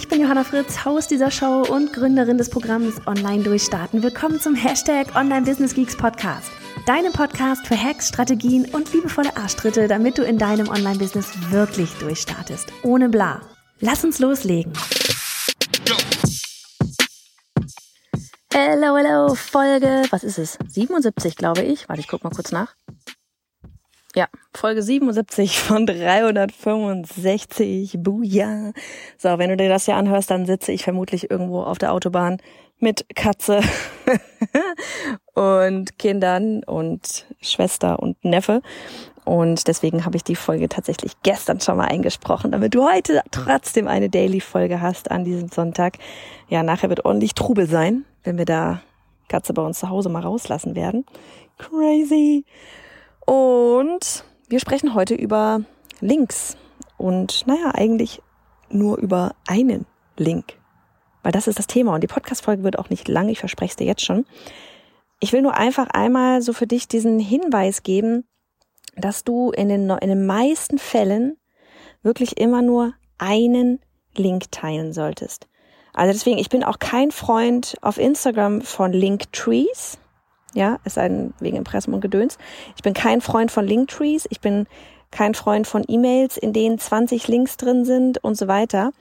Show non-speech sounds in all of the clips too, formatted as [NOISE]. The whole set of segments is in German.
Ich bin Johanna Fritz, Haus dieser Show und Gründerin des Programms Online Durchstarten. Willkommen zum Hashtag Online Business Geeks Podcast. Deinem Podcast für Hacks, Strategien und liebevolle Arschtritte, damit du in deinem Online-Business wirklich durchstartest. Ohne bla. Lass uns loslegen. Hello, hello, Folge, was ist es? 77, glaube ich. Warte, ich guck mal kurz nach. Ja, Folge 77 von 365. Buja. So, wenn du dir das hier anhörst, dann sitze ich vermutlich irgendwo auf der Autobahn mit Katze [LAUGHS] und Kindern und Schwester und Neffe. Und deswegen habe ich die Folge tatsächlich gestern schon mal eingesprochen, damit du heute trotzdem eine Daily-Folge hast an diesem Sonntag. Ja, nachher wird ordentlich Trubel sein, wenn wir da Katze bei uns zu Hause mal rauslassen werden. Crazy. Und wir sprechen heute über Links. Und naja, eigentlich nur über einen Link. Weil das ist das Thema. Und die Podcast-Folge wird auch nicht lang, ich verspreche es dir jetzt schon. Ich will nur einfach einmal so für dich diesen Hinweis geben, dass du in den, in den meisten Fällen wirklich immer nur einen Link teilen solltest. Also deswegen, ich bin auch kein Freund auf Instagram von Linktrees. Ja, es sei denn wegen Impressum und Gedöns. Ich bin kein Freund von Linktrees. Ich bin kein Freund von E-Mails, in denen 20 Links drin sind und so weiter.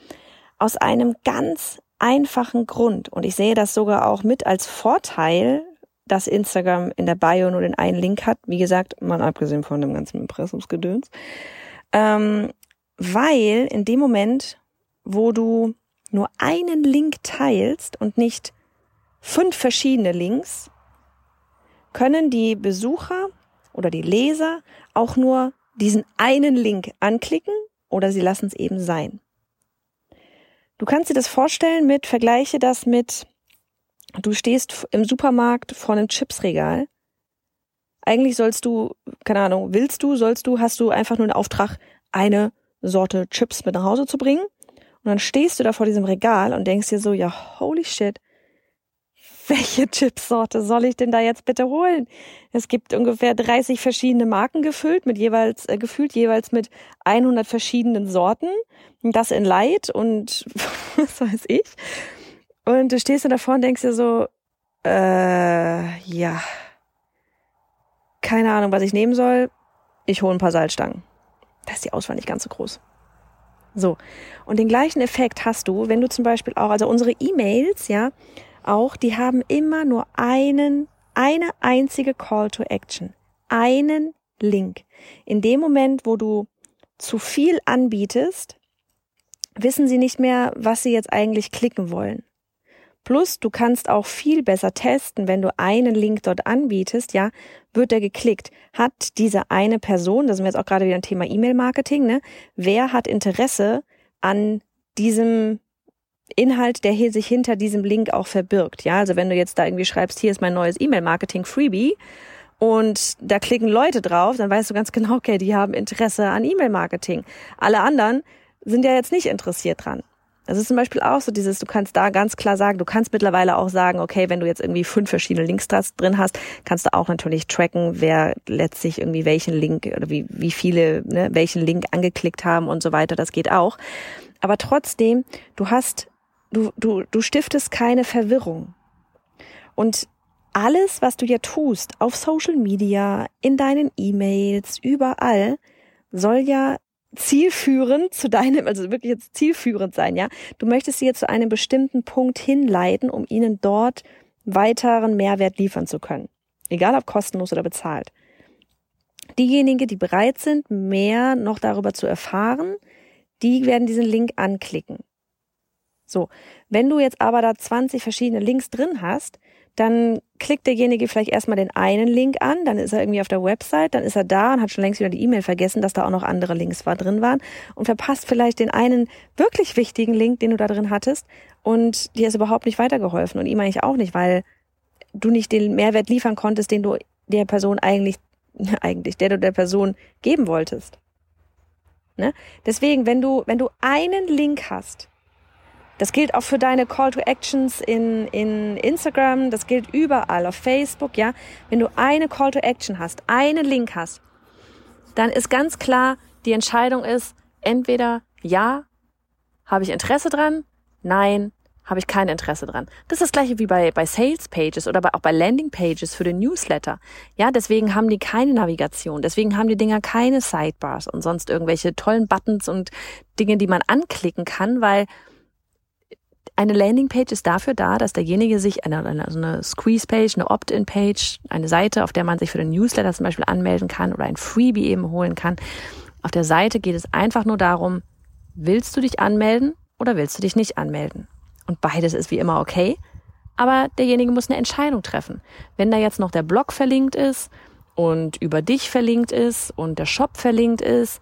Aus einem ganz einfachen Grund. Und ich sehe das sogar auch mit als Vorteil, dass Instagram in der Bio nur den einen Link hat. Wie gesagt, mal abgesehen von dem ganzen Impressumsgedöns. Ähm, weil in dem Moment, wo du nur einen Link teilst und nicht fünf verschiedene Links, können die Besucher oder die Leser auch nur diesen einen Link anklicken oder sie lassen es eben sein. Du kannst dir das vorstellen mit, vergleiche das mit, du stehst im Supermarkt vor einem Chipsregal. Eigentlich sollst du, keine Ahnung, willst du, sollst du, hast du einfach nur einen Auftrag, eine Sorte Chips mit nach Hause zu bringen. Und dann stehst du da vor diesem Regal und denkst dir so, ja, holy shit, welche Chipsorte soll ich denn da jetzt bitte holen? Es gibt ungefähr 30 verschiedene Marken gefüllt, mit jeweils, äh, gefüllt jeweils mit 100 verschiedenen Sorten. Das in Light und [LAUGHS] was weiß ich. Und du stehst dann davor und denkst dir so, äh, ja, keine Ahnung, was ich nehmen soll. Ich hole ein paar Salzstangen. Da ist die Auswahl nicht ganz so groß. So. Und den gleichen Effekt hast du, wenn du zum Beispiel auch, also unsere E-Mails, ja, auch, die haben immer nur einen, eine einzige Call to Action, einen Link. In dem Moment, wo du zu viel anbietest, wissen sie nicht mehr, was sie jetzt eigentlich klicken wollen. Plus, du kannst auch viel besser testen, wenn du einen Link dort anbietest, ja, wird er geklickt. Hat diese eine Person, da sind wir jetzt auch gerade wieder ein Thema E-Mail-Marketing, ne, wer hat Interesse an diesem Inhalt, der hier sich hinter diesem Link auch verbirgt. Ja, also wenn du jetzt da irgendwie schreibst, hier ist mein neues E-Mail-Marketing-Freebie und da klicken Leute drauf, dann weißt du ganz genau, okay, die haben Interesse an E-Mail-Marketing. Alle anderen sind ja jetzt nicht interessiert dran. Das ist zum Beispiel auch so dieses, du kannst da ganz klar sagen, du kannst mittlerweile auch sagen, okay, wenn du jetzt irgendwie fünf verschiedene Links drin hast, kannst du auch natürlich tracken, wer letztlich irgendwie welchen Link oder wie, wie viele, ne, welchen Link angeklickt haben und so weiter. Das geht auch. Aber trotzdem, du hast du, du, du stiftest keine Verwirrung. Und alles, was du ja tust, auf Social Media, in deinen E-Mails, überall, soll ja zielführend zu deinem, also wirklich jetzt zielführend sein, ja. Du möchtest sie jetzt zu einem bestimmten Punkt hinleiten, um ihnen dort weiteren Mehrwert liefern zu können. Egal ob kostenlos oder bezahlt. Diejenigen, die bereit sind, mehr noch darüber zu erfahren, die werden diesen Link anklicken. So, wenn du jetzt aber da 20 verschiedene Links drin hast, dann klickt derjenige vielleicht erstmal den einen Link an, dann ist er irgendwie auf der Website, dann ist er da und hat schon längst wieder die E-Mail vergessen, dass da auch noch andere Links war, drin waren und verpasst vielleicht den einen wirklich wichtigen Link, den du da drin hattest und dir ist überhaupt nicht weitergeholfen und ihm eigentlich auch nicht, weil du nicht den Mehrwert liefern konntest, den du der Person eigentlich, [LAUGHS] eigentlich, der du der Person geben wolltest. Ne? Deswegen, wenn du, wenn du einen Link hast, das gilt auch für deine Call to Actions in, in Instagram, das gilt überall, auf Facebook, ja. Wenn du eine Call to Action hast, einen Link hast, dann ist ganz klar, die Entscheidung ist, entweder ja, habe ich Interesse dran, nein, habe ich kein Interesse dran. Das ist das gleiche wie bei, bei Sales Pages oder bei, auch bei Landing Pages für den Newsletter. Ja, deswegen haben die keine Navigation, deswegen haben die Dinger keine Sidebars und sonst irgendwelche tollen Buttons und Dinge, die man anklicken kann, weil eine Landingpage ist dafür da, dass derjenige sich eine, eine, also eine Squeeze-Page, eine Opt-in-Page, eine Seite, auf der man sich für den Newsletter zum Beispiel anmelden kann oder ein Freebie eben holen kann. Auf der Seite geht es einfach nur darum, willst du dich anmelden oder willst du dich nicht anmelden? Und beides ist wie immer okay. Aber derjenige muss eine Entscheidung treffen. Wenn da jetzt noch der Blog verlinkt ist und über dich verlinkt ist und der Shop verlinkt ist,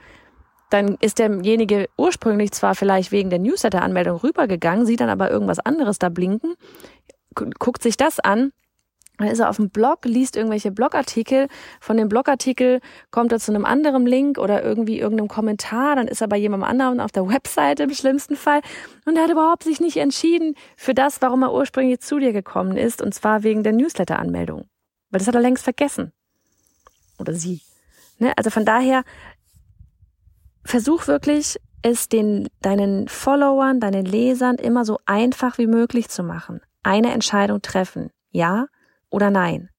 dann ist derjenige ursprünglich zwar vielleicht wegen der Newsletter-Anmeldung rübergegangen, sieht dann aber irgendwas anderes da blinken, guckt sich das an, dann ist er auf dem Blog, liest irgendwelche Blogartikel, von dem Blogartikel kommt er zu einem anderen Link oder irgendwie irgendeinem Kommentar, dann ist er bei jemandem anderen auf der Webseite im schlimmsten Fall und er hat überhaupt sich nicht entschieden für das, warum er ursprünglich zu dir gekommen ist und zwar wegen der Newsletter-Anmeldung. Weil das hat er längst vergessen. Oder sie. Ne? Also von daher versuch wirklich, es den, deinen Followern, deinen Lesern immer so einfach wie möglich zu machen. Eine Entscheidung treffen. Ja oder nein.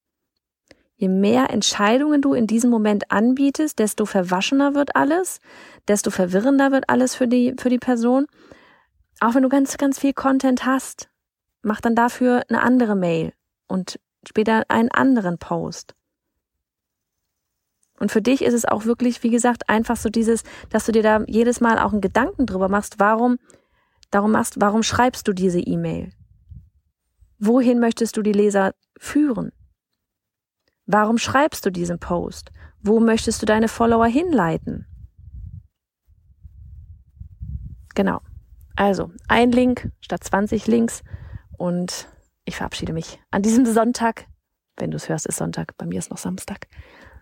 Je mehr Entscheidungen du in diesem Moment anbietest, desto verwaschener wird alles, desto verwirrender wird alles für die, für die Person. Auch wenn du ganz, ganz viel Content hast, mach dann dafür eine andere Mail und später einen anderen Post. Und für dich ist es auch wirklich, wie gesagt, einfach so dieses, dass du dir da jedes Mal auch einen Gedanken drüber machst, warum, darum machst, warum schreibst du diese E-Mail? Wohin möchtest du die Leser führen? Warum schreibst du diesen Post? Wo möchtest du deine Follower hinleiten? Genau. Also, ein Link statt 20 Links und ich verabschiede mich an diesem Sonntag. Wenn du es hörst, ist Sonntag. Bei mir ist noch Samstag.